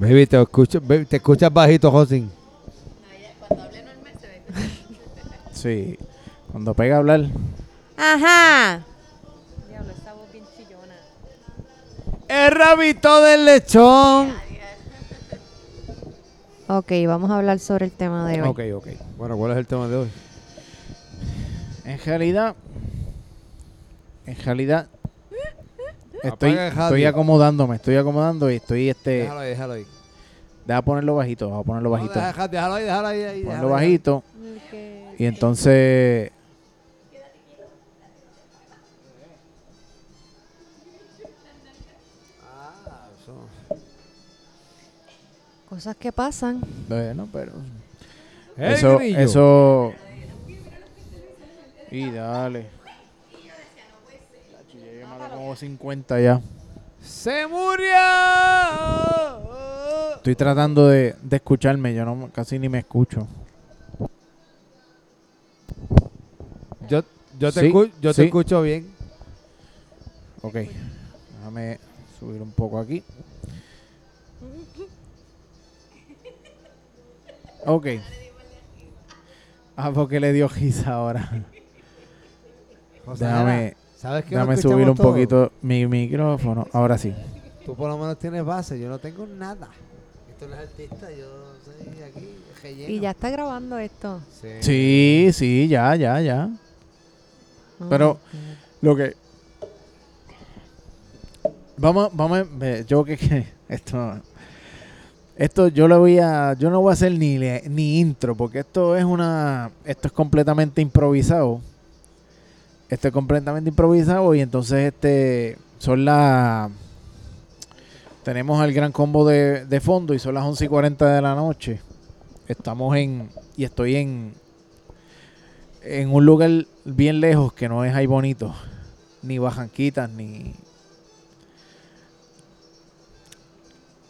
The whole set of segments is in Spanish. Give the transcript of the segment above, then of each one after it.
Baby, te escucho, baby, te escuchas bajito, Josin. Cuando hable normal se ve. Sí. Cuando pega a hablar. Ajá. Diablo, esa voz bien chillona. El rabito del lechón. Ok, vamos a hablar sobre el tema de hoy. Ok, ok. Bueno, ¿cuál es el tema de hoy? En realidad. En realidad. Estoy, estoy acomodándome, estoy acomodando y estoy este. Déjalo ahí, déjalo ahí. Deja ponerlo bajito, vamos a ponerlo No, bajito. deja- déjalo ahí, déjalo ahí. ahí, Ponerlo déjalo ahí. bajito. Y entonces. Ah, eso. Cosas que pasan. Bueno, pero. Eso, eso. Y dale. Como 50 ya. ¡Se murió! Estoy tratando de, de escucharme, yo no casi ni me escucho. Yo, yo, te, Sí, escu- yo te escucho bien. Ok, déjame subir un poco aquí. Ok. Ah, porque le dio risa ahora. Déjame, Escuchamos subir un todo? poquito mi micrófono. Ahora sí. Tú por lo menos tienes base, yo no tengo nada. Esto no es artista, yo soy aquí relleno. Y ya está grabando esto. Sí. Sí, sí, ya, ya, ya. Pero- Lo que. Vamos, vamos, yo que, que esto, esto yo lo voy a, yo no voy a hacer ni le- ni intro porque esto es una, esto es completamente improvisado. Esto es completamente improvisado y entonces este son las, tenemos el gran combo de, de fondo y son las 11 y 40 de la noche. Estamos en, y estoy en, en un lugar bien lejos que no es ahí bonito, ni bajanquitas, ni...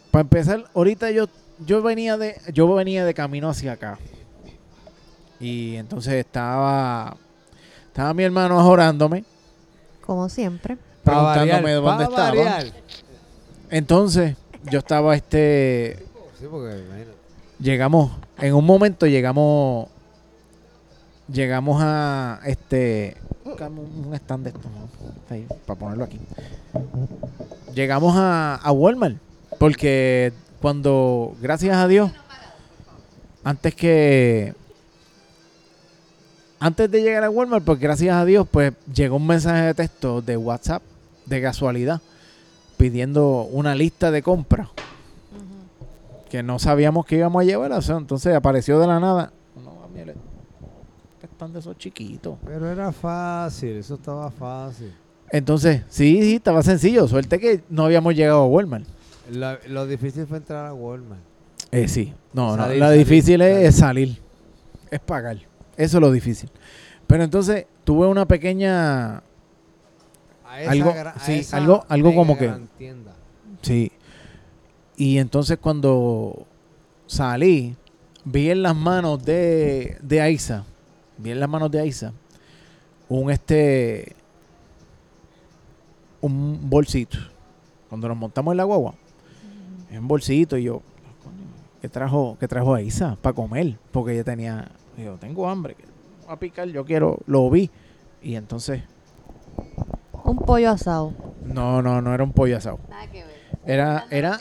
Para empezar, ahorita yo, yo venía de, yo venía de camino hacia acá. Y entonces estaba, estaba mi hermano orándome, Como siempre. Preguntándome variar, dónde estaba. variar. Entonces, yo estaba este, Sí, porque llegamos, en un momento llegamos, llegamos a este, un un stand de esto, ¿no? Ahí, para ponerlo aquí. Llegamos a, a Walmart, porque cuando, gracias a Dios, antes que, antes de llegar a Walmart, pues gracias a Dios, pues llegó un mensaje de texto de WhatsApp, de casualidad, pidiendo una lista de compras que no sabíamos que íbamos a llevar. o sea, entonces apareció de la nada. No, mire, que están de esos chiquitos. Pero era fácil, eso estaba fácil. Entonces, sí, sí, estaba sencillo. Suerte que no habíamos llegado a Walmart. Lo, lo difícil fue entrar a Walmart. Eh, sí. No, no. Lo salir, difícil es, salir. es salir. Es pagar. Eso es lo difícil. Pero entonces tuve una pequeña... A esa Algo- sí, esa algo- algo como que- tienda. Sí. Y entonces cuando salí, vi en las manos de, de Aiza, vi en las manos de Aiza, un este, un bolsito. Cuando nos montamos en la guagua, es un bolsito y yo, "Coño, ¿qué trajo, qué trajo Aiza para comer? Porque ella tenía, yo tengo hambre, que voy a picar, yo quiero, lo vi. Y entonces, Un pollo asado. no, no, no era un pollo asado. Nada que ver. Era, era,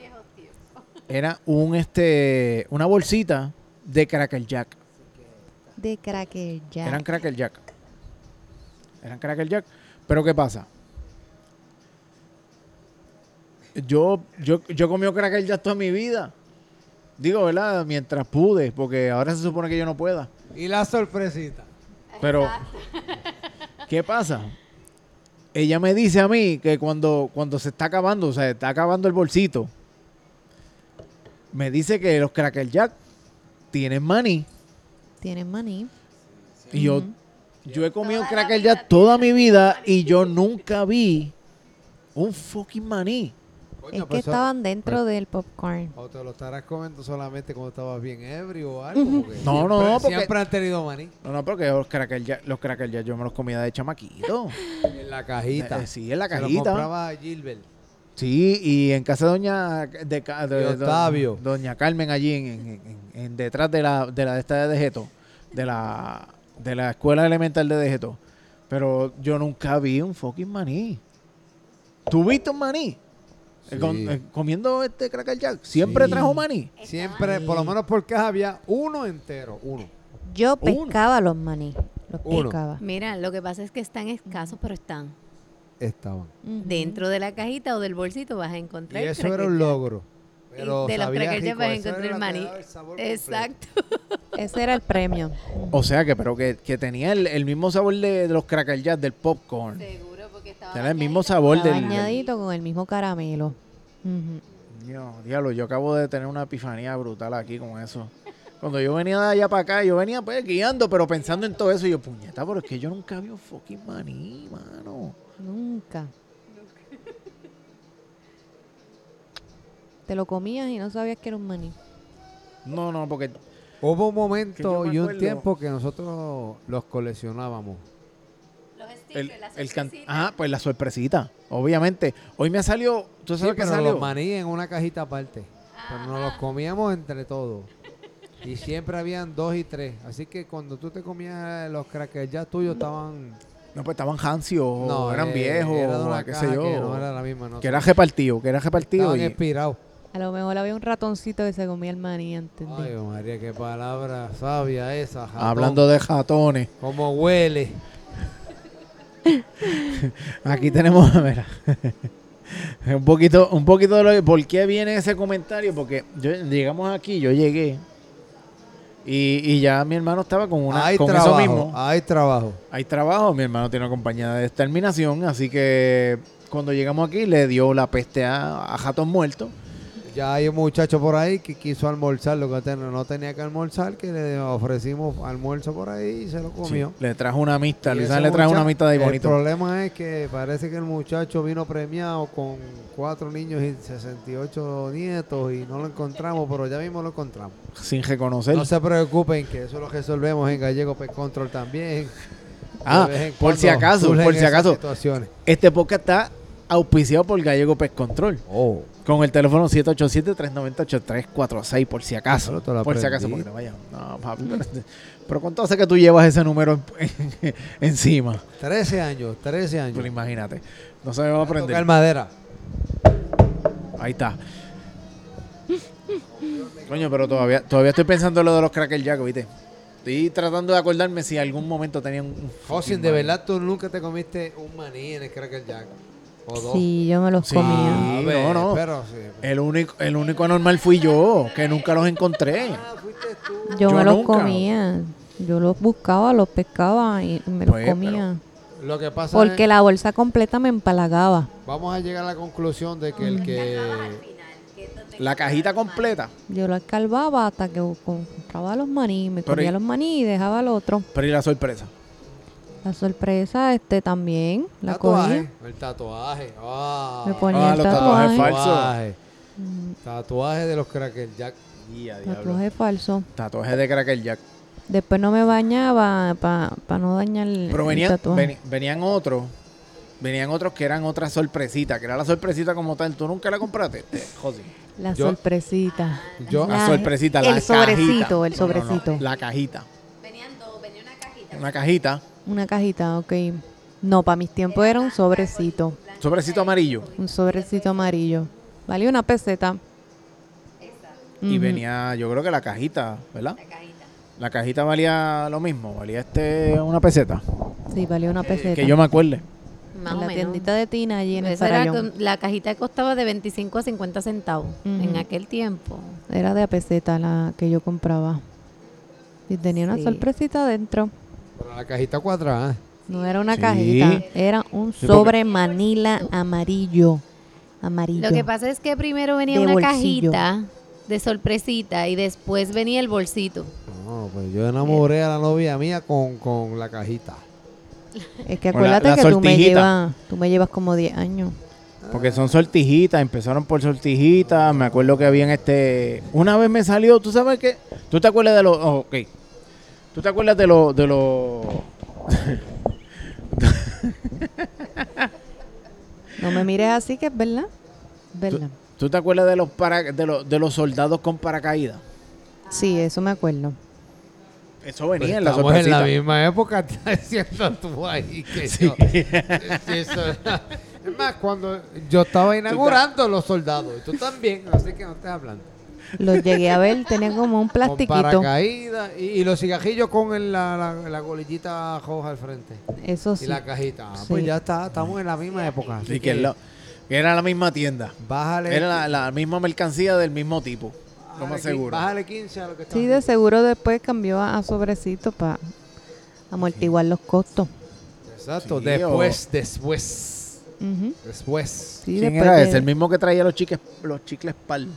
era un este una bolsita de Cracker Jack. De Cracker Jack. Eran Cracker Jack. Eran Cracker Jack. Pero ¿qué pasa? Yo, yo, yo comí Cracker Jack toda mi vida. Digo, ¿verdad? Mientras pude, porque ahora se supone que yo no pueda. Y la sorpresita. Pero, ¿qué pasa? Ella me dice a mí que cuando, cuando se está acabando, o sea, está acabando el bolsito, me dice que los Cracker Jack tienen maní. Tienen maní. Y yo, yo he comido Toda la Cracker vida Jack toda mi vida y yo nunca vi un fucking maní. Coño, es que pues eso- estaban dentro del popcorn. O te lo estarás comiendo solamente cuando estabas bien ebrio o algo. No, no, siempre- porque- Siempre han tenido maní. No, no, porque los Cracker Jack, los Cracker Jack yo me los comía de chamaquito. En la cajita. Eh, sí, en la Se lo cajita. compraba a Gilbert. Sí, y en casa de doña de, Ca- de- Y de- Octavio. doña Carmen allí en, en- en- en- detrás de la de la de esta de Dejeto, de la de la escuela elemental de Dejeto. Pero yo nunca vi un fucking maní. ¿Tú viste un maní? Eh, con- eh, comiendo este Cracker Jack. Siempre Sí. trajo maní. Siempre, por lo menos por caja había uno entero, uno. Yo Uno. pescaba los maní. Los Uno. pescaba. Mira, lo que pasa es que están escasos, pero están. Estaban. Ujú. Dentro de la cajita o del bolsito vas a Y encontrar. eso Cracker era un Jack. logro. Pero Y de los sabía Cracker Jack rico, vas a eso encontrar era lo que maní. daba el sabor completo. Exacto. Ese era el premio. O sea que, pero que, que tenía el, el mismo sabor de, de los Cracker Jack, del popcorn. Seguro, porque estaba. Era el mismo sabor del, añadito con el mismo caramelo. Ujú. Yo, diablo, yo acabo de tener una epifanía brutal aquí con eso. Cuando yo venía de allá para acá, yo venía pues guiando, pero pensando en todo eso, y yo, puñeta, pero es que yo nunca vi un fucking maní, mano. Nunca. Te lo comías y no sabías que era un maní. No, no, porque Hubo un momento y un tiempo que nosotros los coleccionábamos. El, el can- ah, pues la sorpresita, obviamente. Hoy me ha salido, ¿tú Sí, sabes qué pero salió? los maní en una cajita aparte. Pero nos los comíamos entre todos. Y siempre habían dos y tres. Así que cuando tú te comías los crackers ya tuyos estaban... No, pues estaban hancios, o eran eh, viejos, Era qué sé yo. que no era la misma. No que era repartido, que era repartido. Estaban Y, expirados. A lo mejor había un ratoncito que se comía el maní antes Ay, María, qué palabra sabia esa. jatón. hablando de jatones, Cómo huele. Aquí tenemos, mira, un poquito, un poquito de lo que- ¿por qué viene ese comentario? Porque yo, llegamos aquí, yo llegué y, y ya mi hermano estaba con una, hay con trabajo. eso mismo. Hay trabajo. Hay trabajo, mi hermano tiene una compañía de exterminación, así que cuando llegamos aquí le dio la peste a, a jatos muertos. Ya hay un muchacho por ahí que quiso almorzar, lo que no tenía que almorzar, que le ofrecimos almuerzo por ahí y se lo comió. Le trajo una amistad, Ángel le trajo una amistad de ahí El bonito. problema es que parece que el muchacho vino premiado con cuatro niños y 68 nietos y no lo encontramos, pero ya mismo lo encontramos. Sin reconocer. No se preocupen que eso lo resolvemos en Gallego Pet Control también. ah, por si acaso, por si acaso, situaciones. este podcast está auspiciado por Gallego Pest Control. Oh. Con el teléfono 787-398-346, por si acaso. Por si acaso, porque no vaya. No, papi, pero, pero con todo sé que tú llevas ese número en- encima. 13 años, 13 años. Pero imagínate. No se me va a aprender. Tocar madera. Ahí está. Coño, pero todavía, todavía estoy pensando en lo de los Cracker Jack, ¿viste? Estoy tratando de acordarme si algún momento tenían un. fucking de verdad tú nunca te comiste un maní en el Cracker Jack. O dos. Sí, yo me los Sí. comía. A ver, no, no. Pero sí. El único, el único anormal fui yo, que nunca los encontré. Ah, fuiste tú. Yo, Yo me los nunca. comía. Yo los buscaba, los pescaba y me los Pues, comía. Lo que pasa Porque es, la bolsa completa me empalagaba. vamos a llegar a la conclusión de que el que La cajita completa. Yo lo escalvaba hasta que compraba los maní, me Pero comía y- los maní y dejaba el otro. Pero y la sorpresa. La sorpresa, este también, la tatuaje, el tatuaje. Ah, Me ponía Ah, el los tatuajes tatuaje. falsos. tatuaje. Mm, Tatuaje de los Cracker Jack. Tatuaje falso. Tatuaje de Cracker Jack. Después no me bañaba para no dañar el, Pero el venían, tatuaje. veni- venían otros. Venían otros que eran otra sorpresita, que era la sorpresita como tal. ¿Tú nunca la compraste, este, Josi? La Yo- sorpresita. Yo, La La- sorpresita, la el sobrecito, cajita. el No, no, no, sobrecito. la cajita. Venían dos, venía una cajita. Una cajita. Una cajita, ok. No, para mis tiempos era un sobrecito. Sobrecito amarillo. Un sobrecito amarillo. Valía una peseta. Y venía, yo creo que la cajita, ¿verdad? La cajita. La cajita valía lo mismo, valía este una peseta. Sí, valía una peseta. Que yo me acuerde. Más en la menos. tiendita de Tina allí en el Esa era Farallón. con- la cajita costaba de 25 a 50 centavos en aquel tiempo. Era de a peseta la que yo compraba. Y tenía una sorpresita dentro. Pero la cajita cuadrada. No era una Sí. cajita, era un sobre manila amarillo. Amarillo. Lo que pasa es que primero venía De una bolsillo. cajita de sorpresita y después venía el bolsito. No, pues yo enamoré a la novia mía con, con la cajita. Es que la- acuérdate la que tú me, llevas, tú me llevas como 10 años. Porque son sortijitas, empezaron por sortijitas. Me acuerdo que habían este. Una vez me salió, ¿tú sabes qué? ¿Tú te acuerdas de los. oh, ok. ¿Tú te acuerdas de los. de los. No me mires así, que es verdad. ¿Verdad? ¿Tú te acuerdas de los, para, de, los, de los soldados con paracaídas? Sí, eso me acuerdo. Eso Pues venía en la estamos en la misma época, estás diciendo tú ahí que Sí. yo- eso- es más, cuando yo estaba inaugurando los soldados, y tú también, así que no estés hablando. Los llegué a ver, tenían como un Con plastiquito. paracaídas y, y los cigajillos con el- la, la, la golillita roja al frente. Eso Y sí. la cajita. Ah, Sí. Pues ya está, estamos en la misma época. así Sí, que, es lo- era la misma tienda. Bájale. Era la, la misma mercancía del mismo tipo. Lo bájale más seguro. Bájale 15 a lo que está. Sí, de seguro después cambió a, a sobrecito para amortiguar los costos. Exacto, Sí, después, después, después. Sí, ¿Quién después era de- ese? El mismo que traía los chicles, los chicles pal.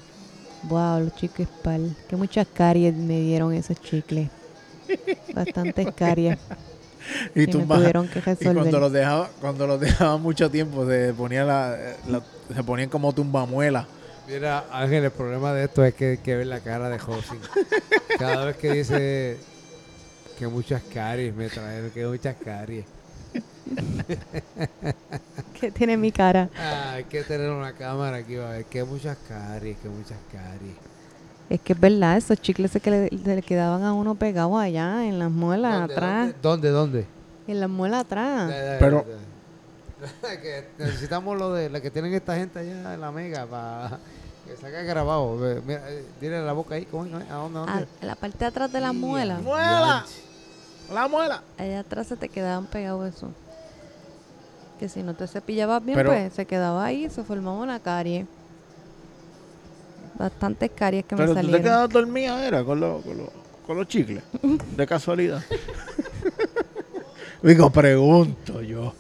Wow, los chicles pal. Que muchas caries me dieron esos chicles. Bastantes caries. Y, tú me vas- tuvieron que y cuando los dejaba, cuando los dejaba mucho tiempo se ponía la, la- se ponían como tumbamuela. Mira, Ángel, el problema de esto es que hay que ver la cara de José. Cada vez que dice que muchas caries me traen, que muchas caries. ¿Qué tiene mi cara? Ah, hay que tener una cámara aquí, va a ver, que muchas caries, que muchas caries. Es que es verdad, esos chicles se, que le, se le quedaban a uno pegado allá en las muelas ¿Dónde, atrás. ¿Dónde? ¿Dónde? En las muelas atrás. Pero- que necesitamos lo de la que tienen esta gente allá en la mega para que salga grabado. Ve, Mira, eh, dile la boca ahí, ¿cómo es? ¿a dónde? ¿A Ah, dónde? la parte de atrás de las muelas. ¡Muela! ¡La muela! Allá atrás se te quedaban pegados eso. Que si no te cepillabas bien, Pero- pues se quedaba ahí se formaba una carie. Bastantes caries que Pero me tú te salieron. quedabas dormida, era, con, los- con, los- con los chicles. De casualidad. Digo, pregunto yo.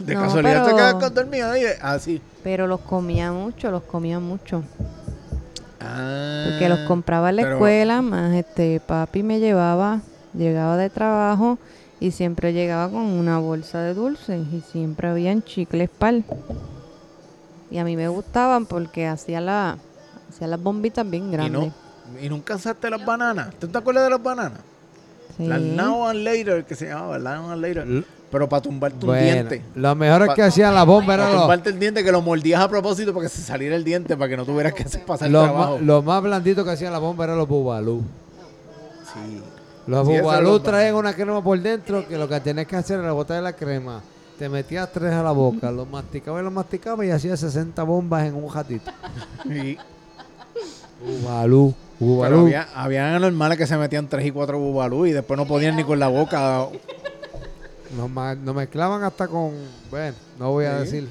De No, casualidad te quedas con dormida. Así. Pero los comía mucho, los comía mucho. Ah, Porque los compraba en la pero- escuela, más este papi me llevaba, llegaba de trabajo y siempre llegaba con una bolsa de dulces y siempre habían chicles pal. Y a mí me gustaban porque hacía la hacía las bombitas bien Y, grandes. no, y nunca cansaste las bananas. ¿Tú te acuerdas de las bananas? Sí. Las Now and Later, que se llamaba, Now and Later. L- Pero para tumbarte un Bueno, diente. lo mejor es Pa- que hacían la bomba era Para tumbarte el diente que lo mordías a propósito para que se saliera el diente, para que no tuvieras que hacer pasar lo, trabajo. más, lo más blandito que hacían la bomba eran los bubalú. Sí. Los Sí, bubalú traen una crema por dentro que lo que tenías que hacer era botar la crema. Te metías tres a la boca, los masticabas y los masticabas y hacías 60 bombas en un ratito. Sí. Bubalú, Pero bubalú. había, había anormales que se metían tres y cuatro bubalú y después no podían ni con la boca. Nos, mezclaban hasta con, bueno, no voy a Sí. decir.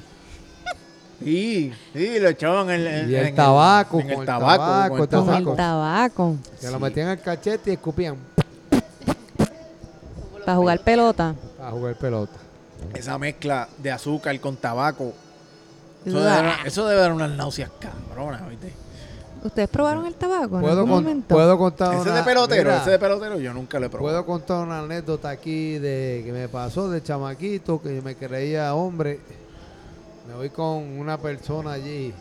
Sí, sí, lo echaban en, en- Y el en tabaco, en el el tabaco, tabaco, con el todo Con el tabaco. tabaco. Se lo metían al cachete y escupían Para jugar pelota. a jugar pelota. Esa mezcla de azúcar con tabaco. Eso debe, dar- eso debe dar unas náuseas cabronas, ¿viste? ¿Ustedes probaron el tabaco? en ¿Puedo, algún con- momento? puedo contar Ese una, de pelotero, mira, ese de pelotero yo nunca le he probado. Puedo contar una anécdota aquí de que me pasó de chamaquito, que yo me creía hombre. Me voy con una persona allí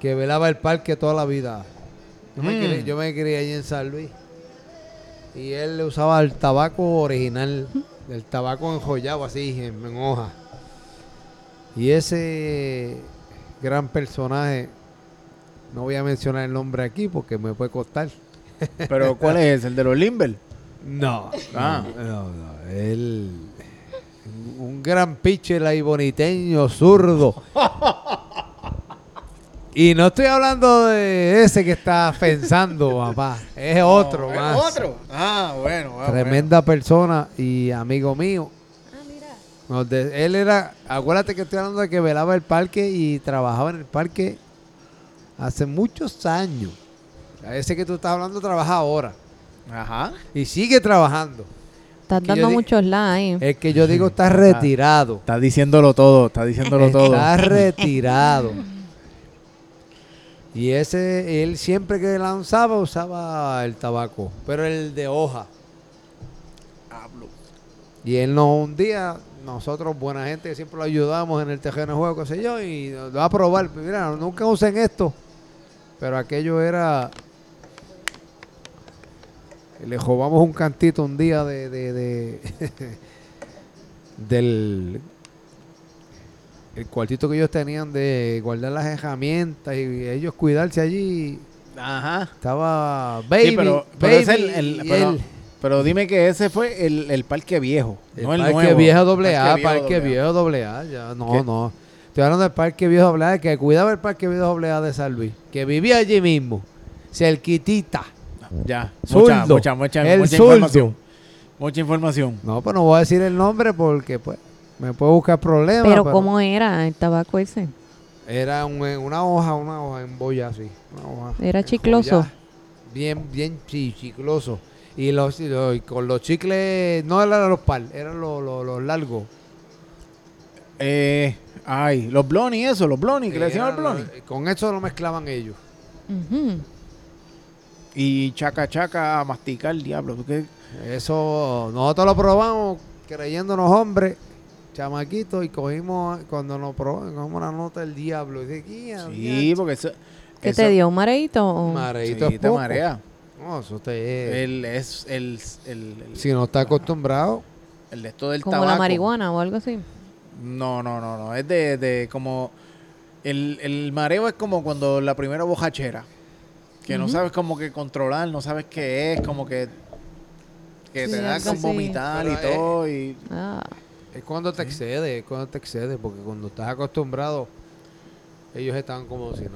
que velaba el parque toda la vida. Yo, me, Mm. crié, yo me crié allí en San Luis. Y él le usaba el tabaco original, el tabaco enjollado así, en, en hoja. Y ese gran personaje, no voy a mencionar el nombre aquí porque me puede costar. Pero ¿cuál es ese? ¿El de los Limber? No, Ah. no, no, no, Él, un gran pitcher ahí boniteño, zurdo. Y no estoy hablando de ese que está pensando, papá. Es otro No, ¿es más. otro? Ah, bueno. ah, Tremenda persona y amigo mío. Nos de- él era, acuérdate que estoy hablando de que velaba el parque y trabajaba en el parque hace muchos años. A ese que tú estás hablando trabaja ahora. Ajá. Y sigue trabajando. Estás dando muchos likes. El que yo digo está retirado. Está diciéndolo todo, está diciéndolo todo. Está retirado. Y ese, él siempre que lanzaba usaba el tabaco, pero el de hoja. Hablo. Y él no, un día, nosotros, buena gente, que siempre lo ayudamos en el terreno de juego, qué sé yo, y lo va a probar. Mira, nunca usen esto. Pero aquello era. Le robamos un cantito un día de. de, de- del. El cuartito que ellos tenían de guardar las herramientas y ellos cuidarse allí, Ajá. estaba Baby, Sí, pero, pero es el, Baby el- y pero, él. pero dime que ese fue el, el parque viejo, El no el parque nuevo. viejo doble A, Parque viejo doble A, ya, no, ¿Qué? no. Estoy hablando del parque viejo doble A, que cuidaba el parque viejo doble A de San Luis, que vivía allí mismo, cerquitita. Ya, mucha, mucha, mucha, El información. Mucha información. No, pues no voy a decir el nombre porque pues me puede buscar problemas. Pero ¿cómo era el tabaco ese? Era un- una hoja, una hoja en boya así. una hoja Era en chicloso. joya. Bien, bien sí, chicloso. Y, los, y los- y con los chicles, no eran los pal, eran los, los, los largos. Eh, ay, los blonny, eso, los blonny, que le decían al blonny. los- Con eso lo mezclaban ellos. Y chaca, chaca, a masticar el diablo. ¿tú qué? Eso, nosotros lo probamos creyéndonos hombres, chamaquitos, y cogimos, cuando nos probamos, cogimos la nota del diablo. Y dije, "Guía, Sí, guía". porque eso... ¿Qué eso- te dio? ¿Un mareito? o- Mareito Sí, es te poco. marea. No, eso te El, es el, el, el, Si no está acostumbrado, el de esto del Como tabaco. la marihuana o algo así. No, no, no, no. Es de, de como... El, el mareo es como cuando la primera bojachera. Que no sabes como que controlar, no sabes qué es, como que... Que Sí, te da con vomitar y es- todo. Y, Ah, es cuando te excede, es cuando te excede, porque cuando estás acostumbrado, ellos están como si no.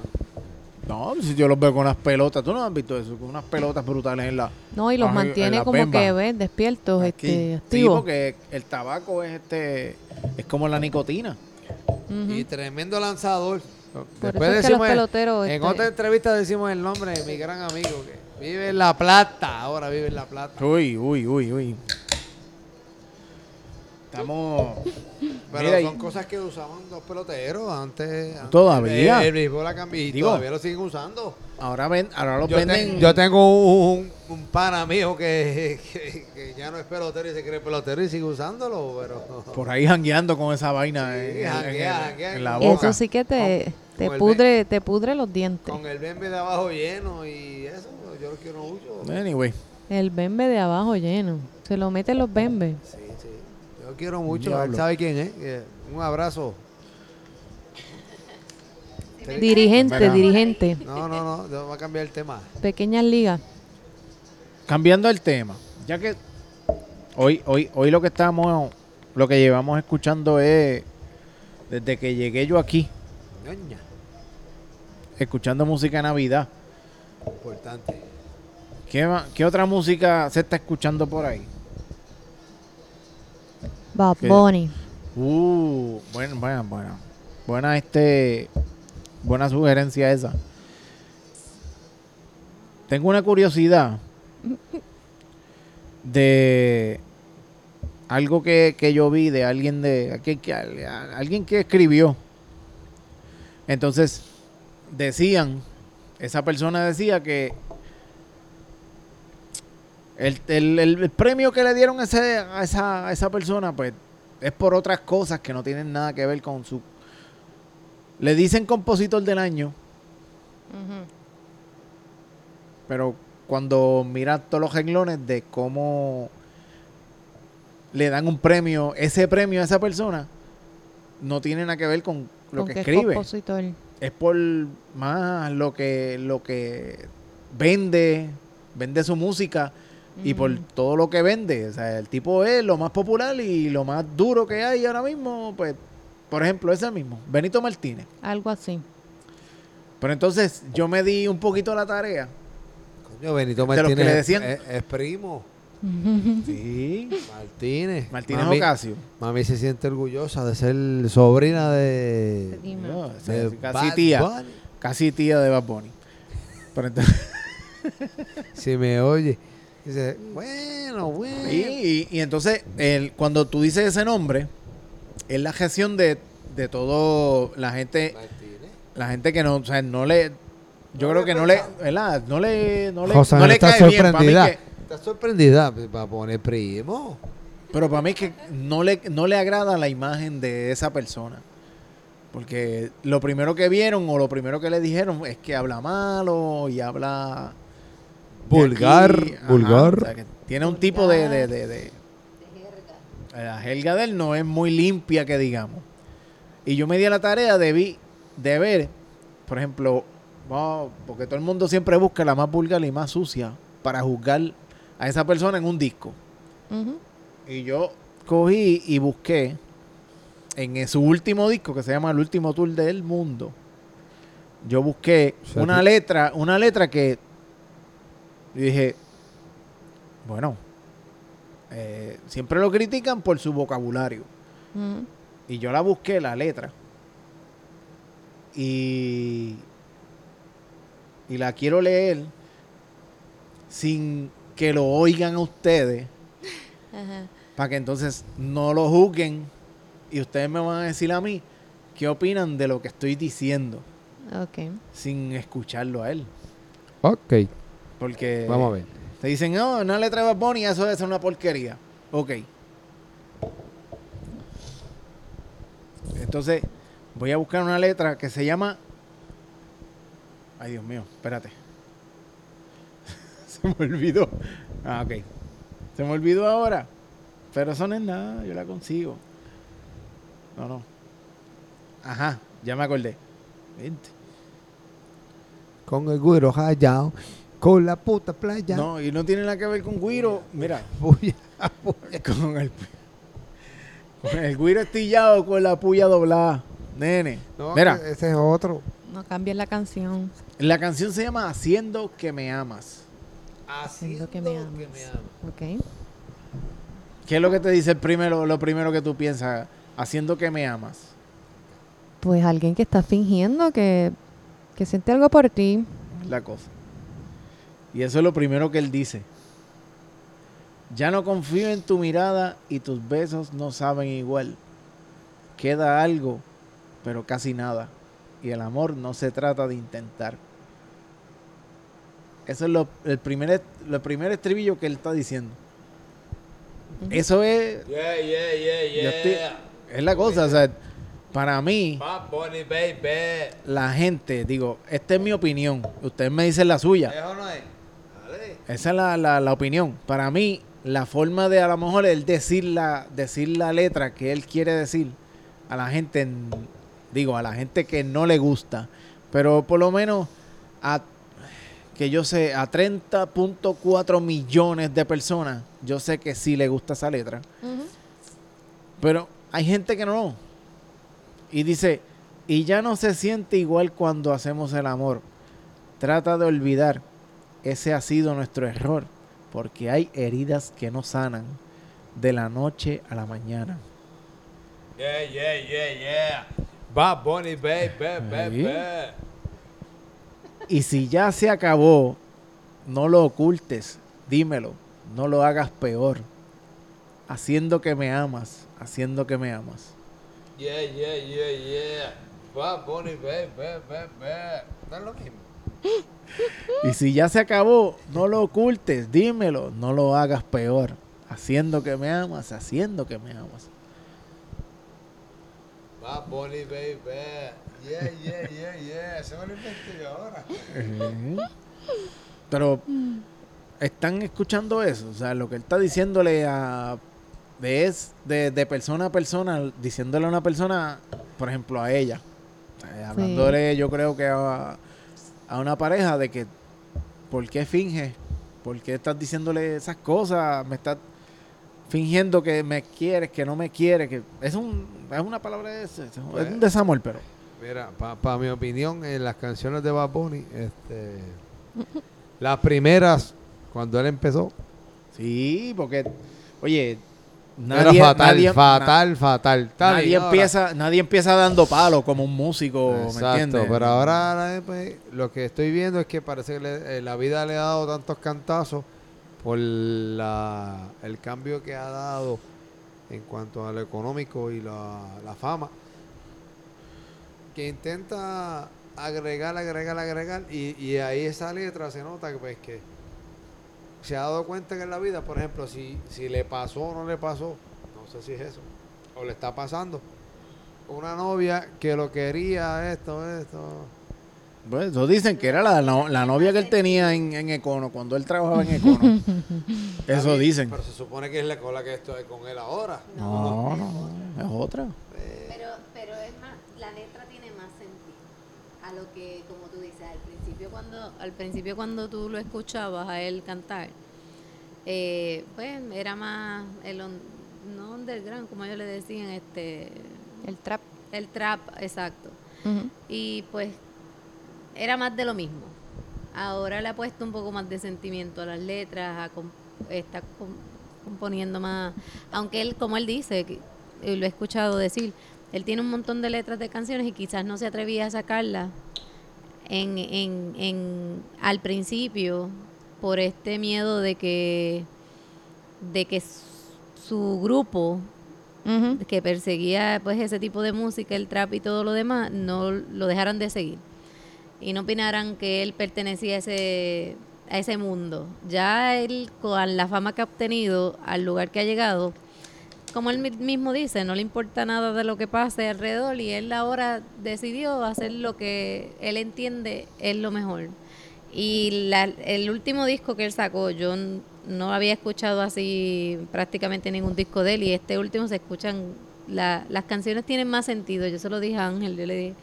no, si yo los veo con unas pelotas. ¿Tú no has visto eso? Con unas pelotas brutales en la... no, y los mantiene como que, ¿ves? Despiertos, Aquí. este, Sí, activos. porque el tabaco es este... Es como la nicotina. Y tremendo lanzador. Por Después eso es que los decimos el- peloteros... en este, otra entrevista decimos el nombre de mi gran amigo que vive en La Plata, ahora vive en La Plata. Uy, uy, uy, uy. Estamos... Pero Mira, son y- cosas que usaban los peloteros antes. antes Todavía. El, béisbol y Digo, todavía lo siguen usando. Ahora, ven, ahora los Yo, venden... te- yo tengo un, un pana mío que, que- que ya no es pelotero y se cree pelotero y sigue usándolo, pero... Por ahí jangueando con esa vaina Sí, en, en- janguea, en- janguea. en la Eso boca. Eso sí que te, te pudre, te pudre los dientes. Con el bembe de abajo lleno y eso, yo lo quiero mucho. Anyway. El bembe de abajo lleno. Se lo meten los bembes. Sí, quiero mucho. Diablo. Él sabe quién es. Eh, Un abrazo. Dirigente, Mira. dirigente. No, no, no. Yo voy a cambiar el tema. Pequeñas ligas. Cambiando el tema, ya que hoy, hoy, hoy lo que estamos, lo que llevamos escuchando es desde que llegué yo aquí, Ñoña. escuchando música de Navidad. Importante. ¿Qué, qué otra música se está escuchando por ahí? Bad. Bunny. Uh, bueno, bueno, bueno. Buena este, buena sugerencia esa. Tengo una curiosidad de algo que, que yo vi de alguien de que, que- alguien que escribió. Entonces decían, esa persona decía que el, el- el- premio que le dieron a, ese- a esa, a esa persona, pues es por otras cosas que no tienen nada que ver con su. Le dicen compositor del año, pero cuando miras todos los renglones de cómo le dan un premio, ese premio a esa persona, no tiene nada que ver con lo Con que que es escribe. compositor. Es por más lo que, lo que vende, vende su música y por todo lo que vende. O sea, el tipo es lo más popular y lo más duro que hay ahora mismo, pues, por ejemplo, ese mismo, Benito Martínez. Algo así. Pero entonces yo me di un poquito la tarea. Coño, Benito De los que Martínez le decían- es, es primo. Sí. Martínez. Martínez mami, Ocasio. Mami se siente orgullosa de ser sobrina de. No, o sea, de casi Bad tía. Bunny. Casi tía de Bad Bunny. Pero entonces, Si me oye. Dice, bueno, bueno. y, y- y entonces el, cuando tú dices ese nombre, es la gestión de, de todo la gente Martínez. la gente que no, o sea, no le, yo No creo que no le. ¿verdad? No le, no le, José no le está cae bien. Para mí sorprendida. que, ¿Estás sorprendida? Va a poner primo. pero para mí que no le, no le agrada la imagen de esa persona. Porque lo primero que vieron o lo primero que le dijeron es que habla malo y habla... Vulgar, aquí, ajá, vulgar. o sea, que tiene un tipo de... de, de, de- la jerga de él no es muy limpia que digamos. Y yo me di a la tarea de, vi- de ver, por ejemplo, porque todo el mundo siempre busca la más vulgar y más sucia para juzgar a esa persona en un disco. Y yo cogí y busqué en su último disco, que se llama El último tour del mundo. Yo busqué O sea, una letra, una letra que y dije, bueno, eh, siempre lo critican por su vocabulario. Ujú. Y yo la busqué, la letra. Y, y la quiero leer sin que lo oigan a ustedes, para que entonces no lo juzguen y ustedes me van a decir a mí qué opinan de lo que estoy diciendo Ok. sin escucharlo a él. Ok, Porque vamos a ver. te dicen, no, una letra de Bad Bunny, eso debe ser una porquería. Ok. Entonces, voy a buscar una letra que se llama. Ay, Dios mío, espérate. se me olvidó. Ah, ok. Se me olvidó ahora. Pero eso no es nada, yo la consigo. No, no. Ajá, ya me acordé. Vente. Con el güiro rayado, con la puta playa. No, y no tiene nada que ver con Guiro. Mira, Puya, con el, con el guiro estillado con la puya doblada. Nene. No, Mira, que ese es otro. No cambies la canción. la canción se llama Haciendo que me amas. Haciendo que me amas. Ok. ¿Qué es lo que te dice el primero, lo primero que tú piensas? Haciendo que me amas. Pues alguien que está fingiendo que, que siente algo por ti. La cosa. Y eso es lo primero que él dice. Ya no confío en tu mirada y tus besos no saben igual. Queda algo, pero casi nada. Y el amor no se trata de intentar. Eso es lo, el primer, lo primer estribillo que él está diciendo. Eso es, Yeah, yeah, yeah, Yo estoy- es la cosa. O sea, para mí, Bad Bunny, baby. la gente, digo, esta es mi opinión. Ustedes me dicen la suya. ¿Eso no es? Esa es la, la- la opinión. Para mí, la forma de a lo mejor él decir la, decir la letra que él quiere decir a la gente, en- digo, a la gente que no le gusta, pero por lo menos a que yo sé, a 30.4 millones de personas, yo sé que sí le gusta esa letra. Pero hay gente que no. Y dice, y ya no se siente igual cuando hacemos el amor. Trata de olvidar. Ese ha sido nuestro error. Porque hay heridas que no sanan de la noche a la mañana. Yeah, yeah, yeah, yeah. Bad Bunny, baby, baby. Y si ya se acabó, no lo ocultes. Dímelo. No lo hagas peor. Haciendo que me amas. Haciendo que me amas. Yeah, yeah, yeah, yeah. Bad Bunny, baby, baby. No es lo mismo. Y si ya se acabó, no lo ocultes, dímelo, no lo hagas peor. Haciendo que me amas, haciendo que me amas. Bad Bunny, baby. Yeah, yeah, yeah, yeah. Se me lo inventé ahora. Pero están escuchando eso, o sea, lo que él está diciéndole a de es de, de persona a persona, diciéndole a una persona, por ejemplo, a ella, eh, hablándole yo creo que a, a una pareja de que ¿por qué finge? ¿Por qué estás diciéndole esas cosas? Me estás fingiendo que me quieres, que no me quieres, que es un es una palabra de es, es un desamor, pero Mira, para mi opinión, en las canciones de Bad Bunny, este, las primeras, cuando él empezó, sí, porque oye, era fatal, nadie- fatal, fatal. Está nadie ahora- empieza, nadie empieza dando palo como un músico, ¿me Exacto, entiendes? pero ahora pues, lo que estoy viendo es que parece que le- eh, la vida le ha dado tantos cantazos por la, el cambio que ha dado en cuanto a lo económico y la, la fama, que intenta agregar, agregar, agregar, y, y ahí esa letra se nota que, pues, que se ha dado cuenta que en la vida, por ejemplo, si, si le pasó o no le pasó, no sé si es eso, o le está pasando, una novia que lo quería, esto, esto. Pues, eso dicen que era la, no- la novia que él tenía en, en Econo, cuando él trabajaba en Econo. eso dicen. Pero se supone que es la cola que estoy con él ahora. No, no, es otra. Pero, pero es más, la letra tiene más sentido a lo que, como principio cuando, al principio cuando tú lo escuchabas a él cantar, eh, pues era más el on- no underground, como ellos le decían, este El trap. el trap, exacto. Y pues era más de lo mismo. Ahora le ha puesto un poco más de sentimiento a las letras, a está com- componiendo más, aunque él, como él dice, que- y lo he escuchado decir, él tiene un montón de letras de canciones y quizás no se atrevía a sacarlas en, en, en, al principio por este miedo de que, de que su grupo que perseguía pues ese tipo de música, el trap y todo lo demás, no lo dejaran de seguir. Y no opinaran que él pertenecía a ese, a ese mundo. Ya él, con la fama que ha obtenido, al lugar que ha llegado, como él mi- mismo dice, no le importa nada de lo que pase alrededor y él ahora decidió hacer lo que él entiende es lo mejor. Y la- el último disco que él sacó, yo no había escuchado así prácticamente ningún disco de él y este último se escuchan, la- las canciones tienen más sentido, yo se lo dije a Ángel, yo le dije,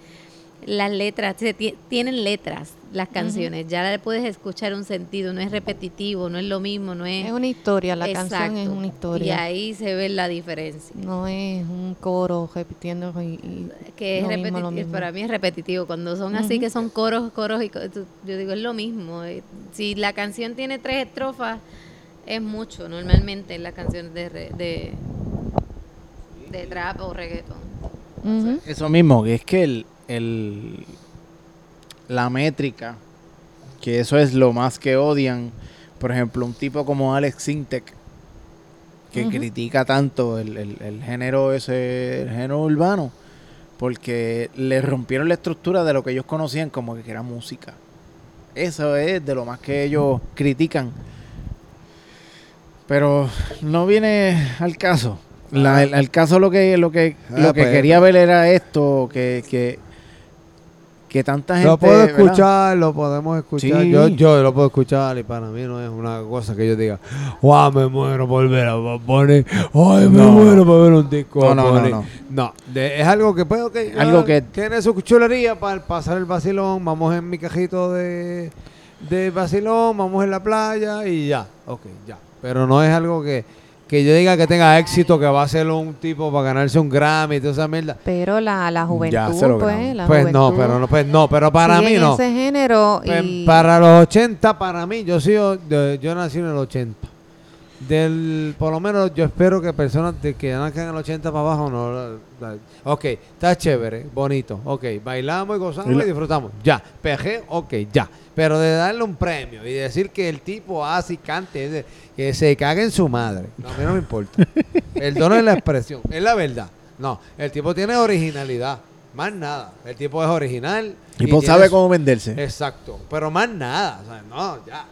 las letras, se ti- tienen letras las canciones, ya le puedes escuchar un sentido, no es repetitivo, no es lo mismo, no es... Es una historia, la canción es una Y historia. ahí se ve la diferencia. No es un coro repitiendo y, y que es lo mismo, lo repetitivo, mismo. para mí es repetitivo. Cuando son así que son coros, coros y yo digo es lo mismo. eh, Si la canción tiene tres estrofas es mucho normalmente en las canciones de re- de, de trap o reggaeton. Ujú. Eso mismo, que es que el, el- la métrica, que eso es lo más que odian, por ejemplo, un tipo como Alex Sintek, que critica tanto el, el- el género ese, el género urbano, porque le rompieron la estructura de lo que ellos conocían como que era música. Eso es de lo más que ellos critican. Pero no viene al caso. La- el- al caso lo que lo que Ah, lo que pues. quería ver era esto que que que tanta gente Lo puedo ¿verdad? escuchar, lo podemos escuchar. Sí. Yo, yo lo puedo escuchar y para mí no es una cosa que yo diga, wow, me muero por ver a Bunny, ay, me No. muero por ver un disco No, no, no, Bunny". no. No, de- es algo que puedo que Algo que- tiene su chulería para pasar el vacilón, vamos en mi cajito de, de vacilón, vamos en la playa y ya, ok, ya. Pero no es algo que, que yo diga que tenga éxito, que va a ser un tipo para ganarse un Grammy y toda esa mierda. Pero la, la juventud, se lo pues, la Pues no, pero no, pues no, pero para mí en no. ese género Pues, y Para los 80, para mí, yo sigo, de- yo nací en el 80. Del, por lo menos yo espero que personas de que nazcan en el 80 para abajo no. la- la- ok, está chévere, bonito. Ok, bailamos y gozamos Y y, disfrutamos. Ya, PG, ok, ya. Pero de darle un premio y decir que el tipo hace y cante, que se cague en su madre. No, a mí no me importa. Perdone la expresión, es la verdad. No, el tipo tiene originalidad. Más nada. El tipo es original. y y sabe cómo venderse. Exacto, pero más nada, o sea, no, ya.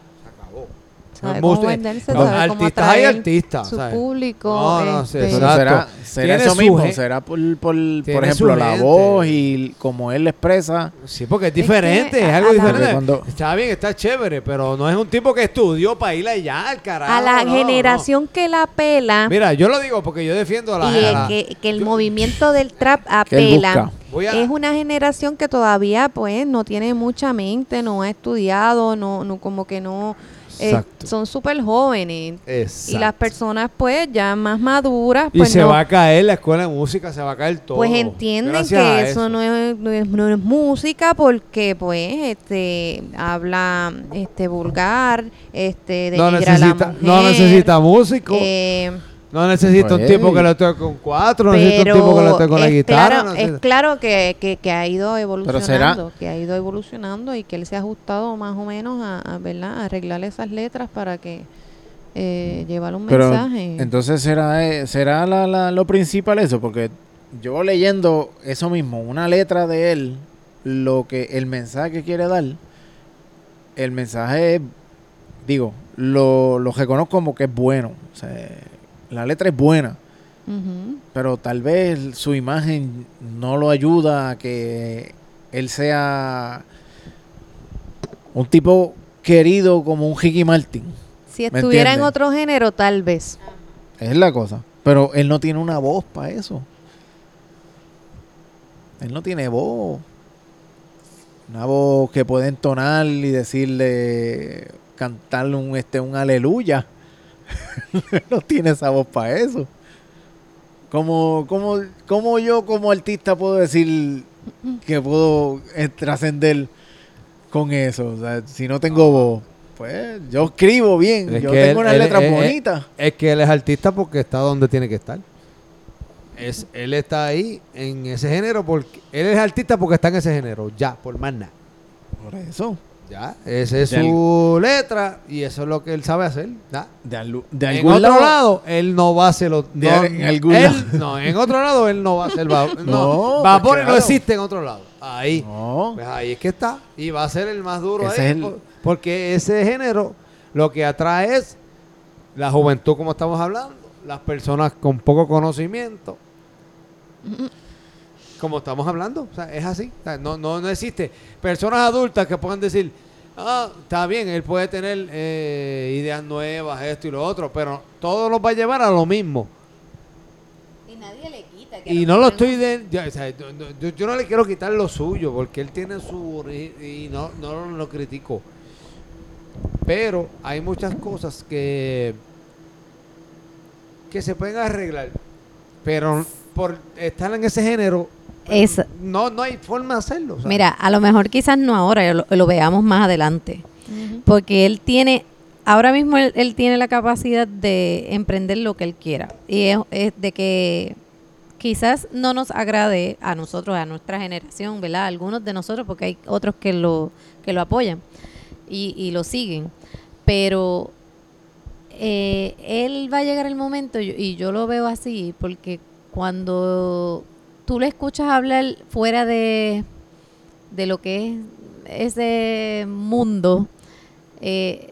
Sabe cómo venderse, sabe cómo artistas hay atraer artistas, su ¿sabes? público. No, este, será, eso su mismo, gen- será por, por, por ejemplo la voz y como él le expresa. Sí, porque es Es que diferente, es, algo diferente. Cuando- Está bien, está chévere, pero no es un tipo que estudió para ir allá al carajo. a la no, generación que la apela. Mira, yo lo digo porque yo defiendo a la... y a el la- que, que el yo- movimiento del trap apela. A- Es una generación que todavía pues no tiene mucha mente, no ha estudiado, no, no como que no eh, son súper jóvenes. Y las personas pues ya más maduras Y pues se no, va a caer la escuela de música, se va a caer todo. pues entienden Gracias que eso, No, es, no, es, no es música porque pues este habla este vulgar, este No a la necesita, no necesita músico. eh, No necesita un Pues, tipo que le toque con cuatro, no necesita un tipo que le toque con la es guitarra. Claro, no es claro que, que, que ha ido evolucionando, será- que ha ido evolucionando y que él se ha ajustado más o menos a, a, ¿verdad? a arreglar esas letras para que eh, llevar un Pero mensaje. entonces será eh, será la, la- lo principal eso, porque yo leyendo eso mismo, una letra de él, lo que el mensaje que quiere dar, el mensaje es, digo, lo, lo reconozco como que es bueno, o sea, la letra es buena, pero tal vez su imagen no lo ayuda a que él sea un tipo querido como un Ricky Martin. Si ¿Me estuviera en otro género, tal vez. Es la cosa. Pero él no tiene una voz para eso. Él no tiene voz. Una voz que puede entonar y decirle, cantarle un, este, un aleluya. no tiene esa voz para eso. ¿Cómo, cómo, cómo yo como artista puedo decir que puedo eh, trascender con eso? O sea, si no tengo voz. Pues yo escribo bien, Es yo tengo él- unas él- letras él- bonitas. Es que él es artista porque está donde tiene que estar. Es, él está ahí en ese género porque él es artista porque está en ese género, ya, por más nada. Por eso. Ya, esa es De su letra y eso es lo que él sabe hacer. ya. De, alu- de En algún otro lado, lado, él no va a hacer lo- De- no, en algún él- lado. No, en otro lado él no va a hacer va, no, No, Bad pues Bunny no claro. existe en otro lado. Ahí. No. Pues ahí es que está. Y va a ser el más duro Ese ahí. es el- por- Porque ese género lo que atrae es la juventud, como estamos hablando, las personas con poco conocimiento. Como estamos hablando. O sea, es así. O sea, no, no, no existe. Personas adultas que puedan decir, ah, está bien, él puede tener eh, ideas nuevas, esto y lo otro, pero todo nos va a llevar a lo mismo. Y nadie le quita. Y no lo estoy de, ya, o sea, yo, no- yo- yo no le quiero quitar lo suyo porque él tiene su ori- y no, no lo critico. Pero hay muchas cosas que que se pueden arreglar, pero por estar en ese género Es, no no hay forma de hacerlo. mira, a lo mejor quizás no ahora, lo, lo veamos más adelante. Porque él tiene, ahora mismo él, él tiene la capacidad de emprender lo que él quiera. Y es, es de que quizás no nos agrade a nosotros, a nuestra generación, ¿verdad? Algunos de nosotros, porque hay otros que lo, que lo apoyan y, y lo siguen. Pero eh, él va a llegar el momento, y, y yo lo veo así, porque cuando tú le escuchas hablar fuera de, de lo que es ese mundo, eh,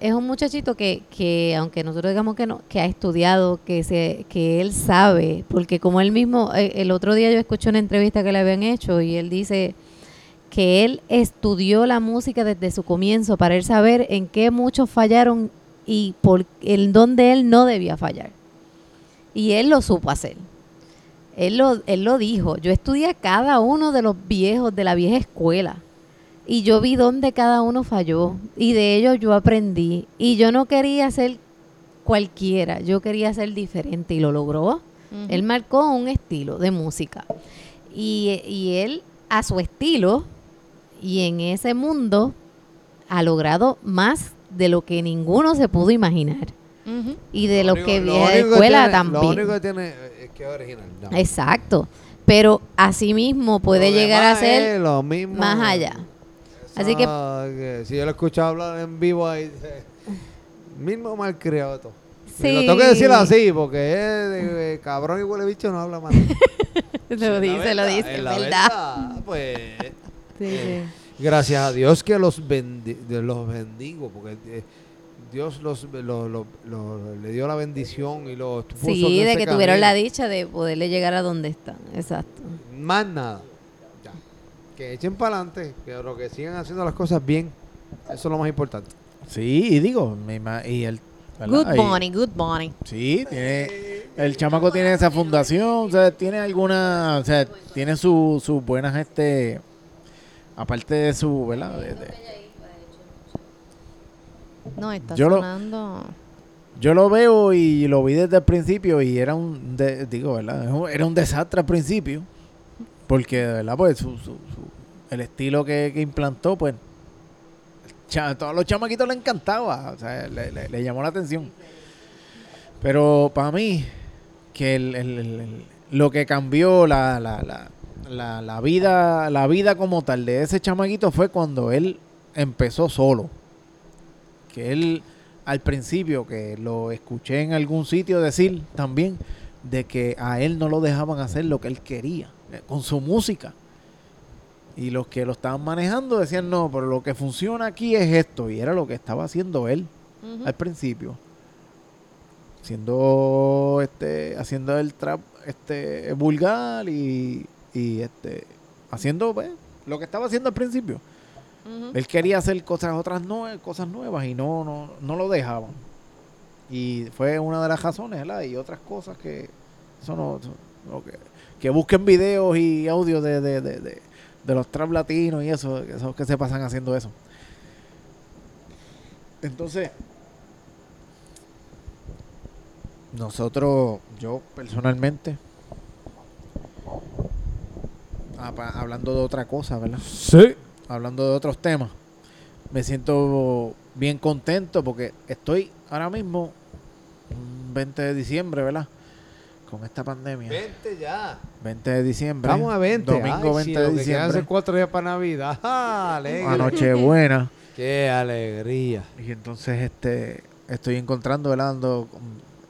es un muchachito que, que, aunque nosotros digamos que no, que ha estudiado, que se, que él sabe, porque como él mismo, eh, el otro día yo escuché una entrevista que le habían hecho y él dice que él estudió la música desde su comienzo para él saber en qué muchos fallaron y por en dónde él no debía fallar. Y él lo supo hacer. Él lo, él lo dijo. Yo estudié a cada uno de los viejos de la vieja escuela. Y yo vi dónde cada uno falló. Y de ellos yo aprendí. Y yo no quería ser cualquiera. Yo quería ser diferente. Y lo logró. Él marcó un estilo de música. Y, y él, a su estilo, y en ese mundo, ha logrado más de lo que ninguno se pudo imaginar. Y de lo, único- que lo vieja único que escuela tiene- también. Lo único que tiene es que es original. no. Exacto. Pero asimismo puede Lo llegar a ser lo mismo. más allá. Así que- que si yo lo escucho hablar en vivo ahí, dice, mismo malcriado todo. Sí. Lo tengo que decir así, porque es de, de cabrón y huele bicho no habla más. Lo dice, lo dice, es verdad. Pues Sí, Eh, sí. gracias a Dios que los, bendi- de- los bendigo, porque eh, Dios los, lo- lo- lo- le dio la bendición y los puso en Sí, de ese que tuvieron la dicha de poderle llegar a donde están. Exacto. Más nada. Ya. Que echen para adelante, que, lo que sigan haciendo las cosas bien. Eso es lo más importante. Sí, y digo, me ima- y el ¿verdad? Good morning, good morning. Sí, tiene, el chamaco tiene esa fundación, o sea, tiene alguna, o sea, tiene sus sus buenas, este, aparte de su, ¿verdad? De- de- No, está Yo lo- sonando. yo lo veo y lo vi desde el principio y era un, de- digo, ¿verdad? Era un desastre al principio, porque, de verdad, pues, su, su- su- el estilo que, que implantó, pues, a todos los chamaquitos le encantaba, o sea, le, le- le llamó la atención. Pero para mí, que el, el- el- el- lo que cambió la, la, la, la, la vida la vida como tal de ese chamaquito fue cuando él empezó solo. Que él, al principio, que lo escuché en algún sitio decir también, de que a él no lo dejaban hacer lo que él quería, eh, con su música. Y los que lo estaban manejando decían, no, pero lo que funciona aquí es esto. Y era lo que estaba haciendo él al principio. Haciendo este, haciendo el trap este vulgar y, y este haciendo pues, lo que estaba haciendo al principio. Él quería hacer cosas otras nue- cosas nuevas y no, no, no lo dejaban. Y fue una de las razones, ¿verdad? Y otras cosas que eso no, que que busquen videos y audio de, de, de, de, de los trap latinos y eso, esos que se pasan haciendo eso. Entonces, nosotros, yo personalmente, hablando de otra cosa, ¿verdad? Sí. Hablando de otros temas, me siento bien contento porque estoy ahora mismo, un 20 de diciembre, ¿verdad? Con esta pandemia. 20 ya. 20 de diciembre. Estamos a 20. Domingo Ay, 20 sí, de diciembre. hace cuatro días para Navidad. ¡Ah, alegre! Nochebuena. ¡Qué alegría! Y entonces este estoy encontrando, ¿verdad?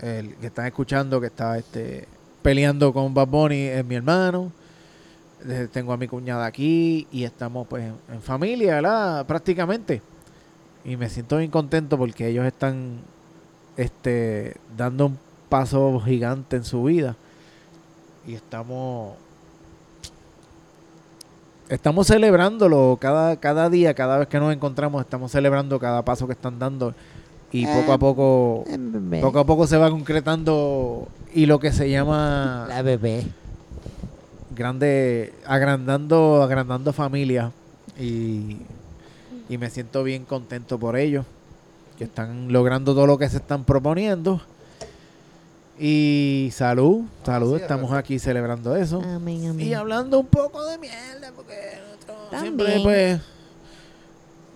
El que están escuchando que está este peleando con Bad Bunny es mi hermano. Eh, Tengo a mi cuñada aquí y estamos pues en, familia, ¿verdad? Prácticamente. Y me siento bien contento porque ellos están este dando un paso gigante en su vida. Y estamos estamos celebrándolo cada, cada día, cada vez que nos encontramos, estamos celebrando cada paso que están dando y poco a poco, poco a poco se va concretando y lo que se llama bebé. Grande, agrandando, agrandando familia y, y me siento bien contento por ellos, que están logrando todo lo que se están proponiendo. Y salud, salud, estamos aquí celebrando eso. Amén, amén. Y hablando un poco de mierda, porque nosotros siempre pues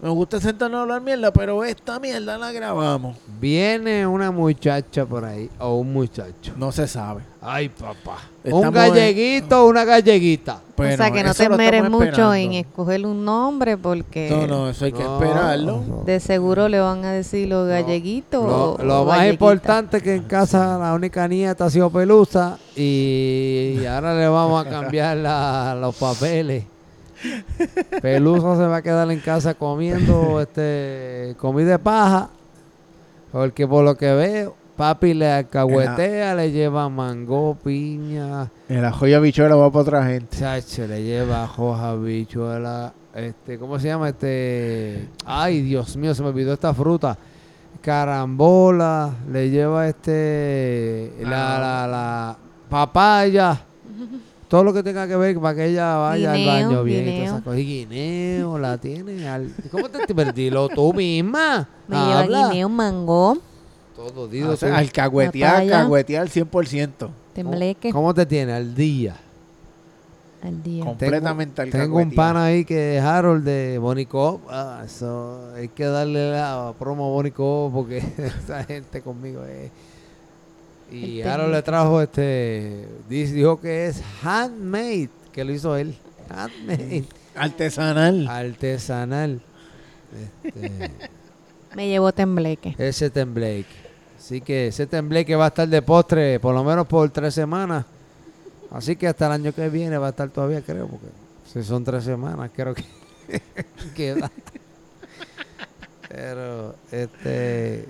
nos gusta sentarnos a hablar mierda, pero esta mierda la grabamos. Viene una muchacha por ahí, o un muchacho. No se sabe. Ay, papá. Estamos un galleguito o una galleguita. o sea que no te esmeres mucho en escoger un nombre porque No, no, eso hay que No, esperarlo. no. de seguro le van a decir los galleguitos. Lo, o- lo o más galleguita. importante es que en casa la única nieta ha sido Pelusa y ahora le vamos a cambiar la- los papeles. Pelusa se va a quedar en casa comiendo este comida de paja porque por lo que veo papi le alcahuetea, le lleva mango, piña, El ajo y habichuela va para otra gente. chacho, le lleva hoja, bichuela, este, ¿cómo se llama? Este, ay, Dios mío, se me olvidó esta fruta. Carambola, le lleva este, la, la, la papaya, todo lo que tenga que ver para que ella vaya Guineo, al baño bien. y todas guineo. esas cosas. Y guineo, la tiene. al- ¿Cómo te pero dilo tú misma? Me lleva Habla. guineo, mango, Todo, O dilo sea, tú. al cagüetear, Papaya. cagüetear 100%. tembleque ¿Cómo te tiene? Al día. al día. Completamente al Tengo un pana ahí que es Harold de Bonicop. Ah, eso hay que darle la promo a Bonicop porque esa gente conmigo es. Y El Harold le trajo este. dice- Dijo que es handmade, que lo hizo él. Handmade. Artesanal. Artesanal. Este, Me llevó tembleque. ese tembleque. Así que ese tembleque va a estar de postre por lo menos por tres semanas. Así que hasta el año que viene va a estar todavía, creo, porque si son tres semanas, creo que queda. Pero, este.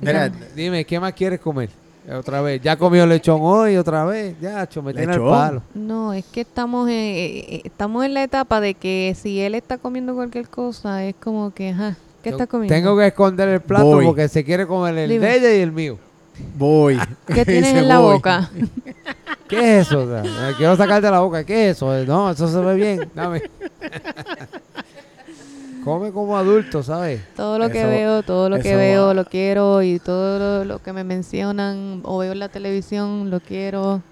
Mira, Dime, ¿qué más quieres comer? Otra vez. Ya comió lechón hoy, otra vez. Ya, cho, me tiene el palo. No, es que estamos en, eh, eh, estamos en la etapa de que si él está comiendo cualquier cosa, es como que, ajá, ¿qué está comiendo? Tengo que esconder el plato Voy. porque se quiere comer el Dime. de ella y el mío. voy. ¿Qué tienes en la voy. boca? ¿Qué es eso? O sea, quiero sacarte de la boca. ¿Qué es eso? No, eso se ve bien. Dame. Come como adulto, ¿sabes? Todo lo que Eso- veo, todo lo que veo, va. lo quiero y todo lo, lo que me mencionan o veo en la televisión, lo quiero.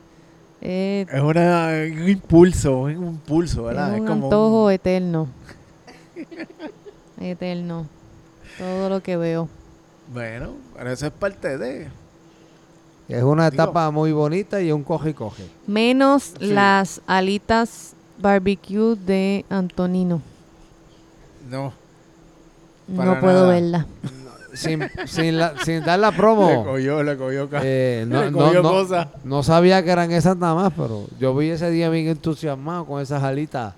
Eh, Es una, un impulso, es un impulso, ¿verdad? es Es un como antojo un- eterno. eterno. Todo lo que veo. Bueno, pero eso es parte de... Es una Digo- etapa muy bonita y un coge y coge. Menos Sí. las alitas barbecue de Antonino. No, No puedo nada. verla. Sin, sin, la- sin dar la le promo. cogió, le cogió, eh, no, le no, cogió no- cosas. no sabía que eran esas nada más, pero yo vi ese día bien entusiasmado con esas alitas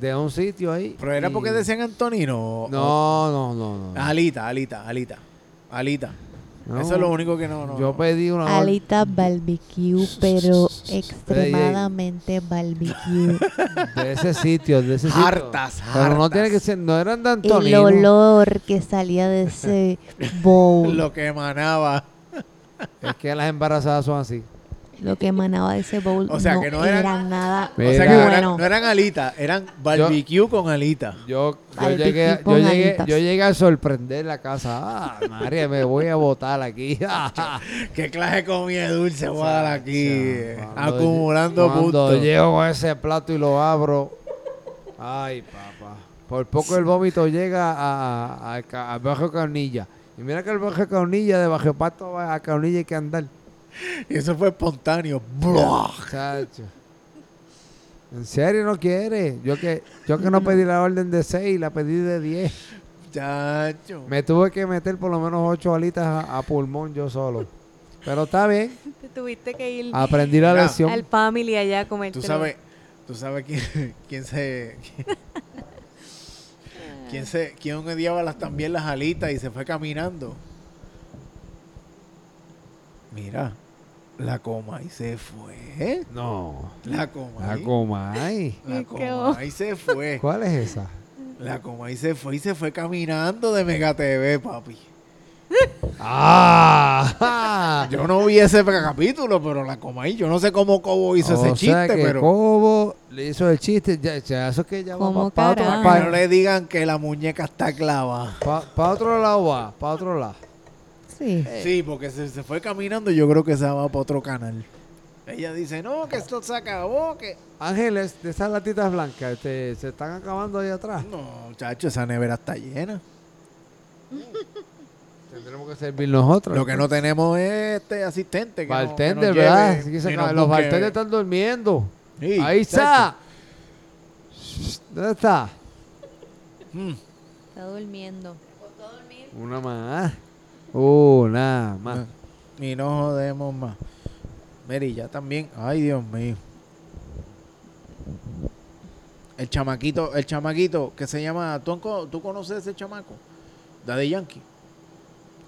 de un sitio ahí. Pero era y- porque decían Antonino. o- No, no, no. no. Alita, alita, alita. Alita. No. Eso es lo único que no. no Yo pedí una Alita barbecue, pero extremadamente barbecue. de ese sitio, de ese sitio. Hartas, Pero no hartas. tiene que ser, no eran de El Antonino. olor que salía de ese bowl. Lo que emanaba. Es que las embarazadas son así. Lo que emanaba de ese bowl O sea, no, que no era, eran- nada O sea que no eran, bueno. no eran alitas, eran barbecue con alitas. Yo, llegué, yo, llegué, yo llegué a sorprender la casa. Ah, María, me voy a botar aquí. ¿Qué clase de comida dulce voy a dar aquí? Cuando- acumulando Cuando puntos. llego con ese plato y lo abro. Ay, papá. Por poco el vómito llega a, a, a Bajo Caunilla. Y mira que el Bajo Caunilla, de Bajo Pato a Caunilla hay que andar. Y eso fue espontáneo. Chacho. ¿En serio no quiere? Yo que, yo que no pedí la orden de 6, la pedí de 10. Chacho. Me tuve que meter por lo menos 8 alitas a, a pulmón yo solo. Pero está bien. Te tuviste que ir Aprendí la lección. al family allá a comer. Tú sabes, tú sabes quién, quién se... Quién, quién se... quién odiaba las, también las alitas y se fue caminando. Mira, la coma y se fue. No. La coma. La Comay. La Qué coma y se fue. ¿Cuál es esa? La coma y se fue y se fue caminando de Mega TV, papi. ¡Ah! Yo no vi ese capítulo, pero la coma y yo no sé cómo Cobo hizo o ese chiste, que pero Cobo le hizo el chiste. Ya, ya, eso es que ya va ¿Cómo para para que pa- no le digan que la muñeca está clavada. pa- pa otro lado va. Para otro lado. Sí. Sí, porque se, se fue caminando y yo creo que se va para otro canal. Ella dice, no, que esto se acabó, que... Ángeles, de esas latitas blancas, este, se están acabando ahí atrás. No, chacho, esa nevera está llena. Tendremos que servir nosotros. Lo que no tenemos es este asistente. Que no- que Bartender, ¿verdad? lleve Así que se y acaba- nos los bartenders están durmiendo. Sí, Ahí está. ¿Dónde está? Mm. Está durmiendo. Una más. Una más. Y no jodemos más. Mary, ya también. Ay, Dios mío. El chamaquito, el chamaquito que se llama. ¿Tú, tú conoces ese chamaco? Daddy Yankee.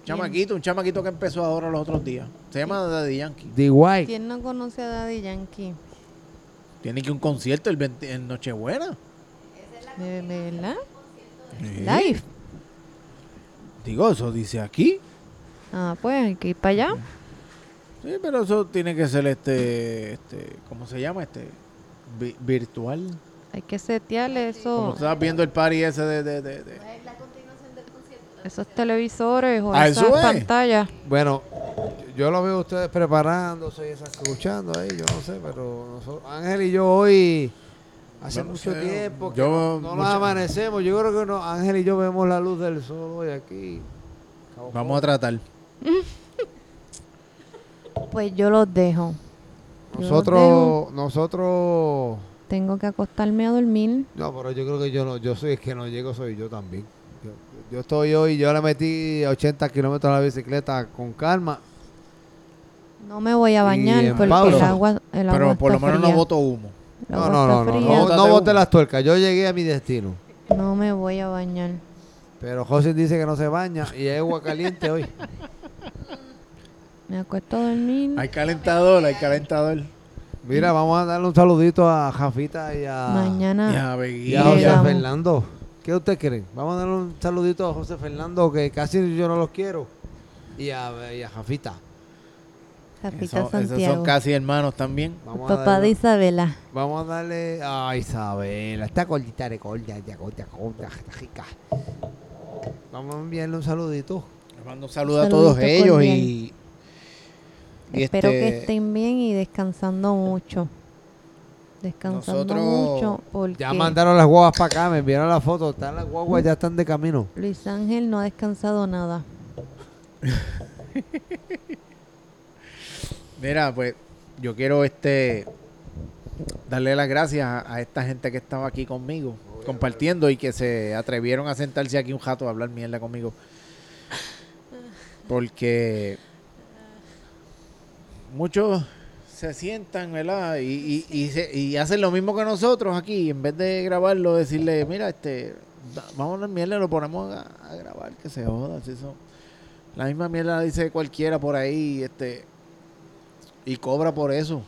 Chamaquito, un chamaquito que empezó ahora los otros días. Se llama Daddy Yankee. The White. ¿Quién no conoce a Daddy Yankee? Tiene que un concierto el 20 en Nochebuena. ¿De verdad? Sí. Live. Digo, eso dice aquí. Ah, pues hay que ir para allá. Sí, pero eso tiene que ser este, este, ¿cómo se llama? Este, vi- virtual. Hay que setearle Como eso, tú estabas viendo el party ese de, de, de, de- esos televisores o Ah, esas es. pantallas. Bueno, yo lo veo a ustedes preparándose y esas- escuchando ahí, yo no sé, pero nosotros- Ángel y yo hoy, hace Bueno, mucho tiempo que yo no, no nos amanecemos. Yo creo que no, Ángel y yo vemos la luz del sol hoy aquí. Vamos a tratar. Pues yo los dejo. Yo los Nosotros, nosotros, Tengo que acostarme a dormir. no, pero yo creo que yo no, yo soy el que no llego, soy yo también. Yo, yo estoy hoy, yo le metí 80 kilómetros a la bicicleta con calma. No me voy a bañar porque el agua, el agua Pero por lo menos no voto humo. No, no, no, no, no, no las tuercas. Yo llegué a mi destino. No me voy a bañar. Pero José dice que no se baña y hay agua caliente hoy. Me acuesto a dormir. Hay calentador, hay calentador. Mira, vamos a darle un saludito a Jafita y a, Mañana y Begui. a Le José. Fernando. ¿Qué usted cree? Vamos a darle un saludito a José Fernando, que casi yo no los quiero. Y a, y a Jafita. Jafita Eso- esos Santiago. son casi hermanos también. Vamos a Papá darle, de Isabela. Vamos a darle a Isabela. Esta gordita de gorda, de gorda, gorda, está rica. Vamos a enviarle un saludito. Les mando un saludo a todos ellos cordial. y, y Espero este, que estén bien y descansando mucho. Descansando Nosotros mucho porque Ya mandaron las guaguas para acá, me enviaron la foto. Están las guaguas, ya están de camino. Luis Ángel no ha descansado nada. Mira, pues yo quiero este darle las gracias a, a esta gente que estaba aquí conmigo, compartiendo y que se atrevieron a sentarse aquí un rato a hablar mierda conmigo. Porque muchos se sientan, ¿verdad? Y, y, y, se- y hacen lo mismo que nosotros aquí. En vez de grabarlo, decirle, mira, este, vamos a mierda, lo ponemos a, a grabar, que se joda. la misma mierda la dice cualquiera por ahí, este, y cobra por eso.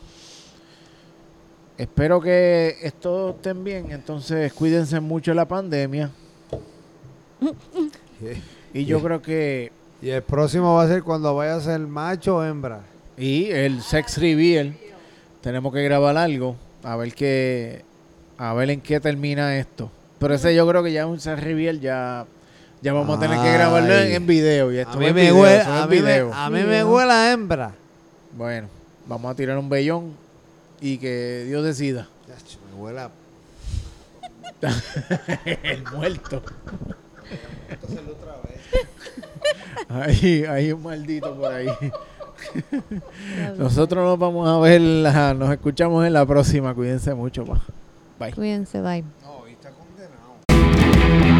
Espero que esto estén bien, entonces cuídense mucho de la pandemia. Y yo creo que Y el próximo va a ser cuando vaya a ser macho o hembra. Y el sex reveal, tenemos que grabar algo, a ver qué, a ver en qué termina esto. Pero ese yo creo que ya un sex reveal ya, ya vamos a tener que grabarlo en, Ay. en video. Y esto A es mí me video, huele, es a mí me, a mí me huele a hembra. Bueno, vamos a tirar un vellón y que Dios decida. Me huele a... El muerto hay, hay un maldito por ahí. Nosotros nos vamos a ver, nos escuchamos en la próxima. Cuídense mucho. Pa. Bye. Cuídense, bye. No, está condenado.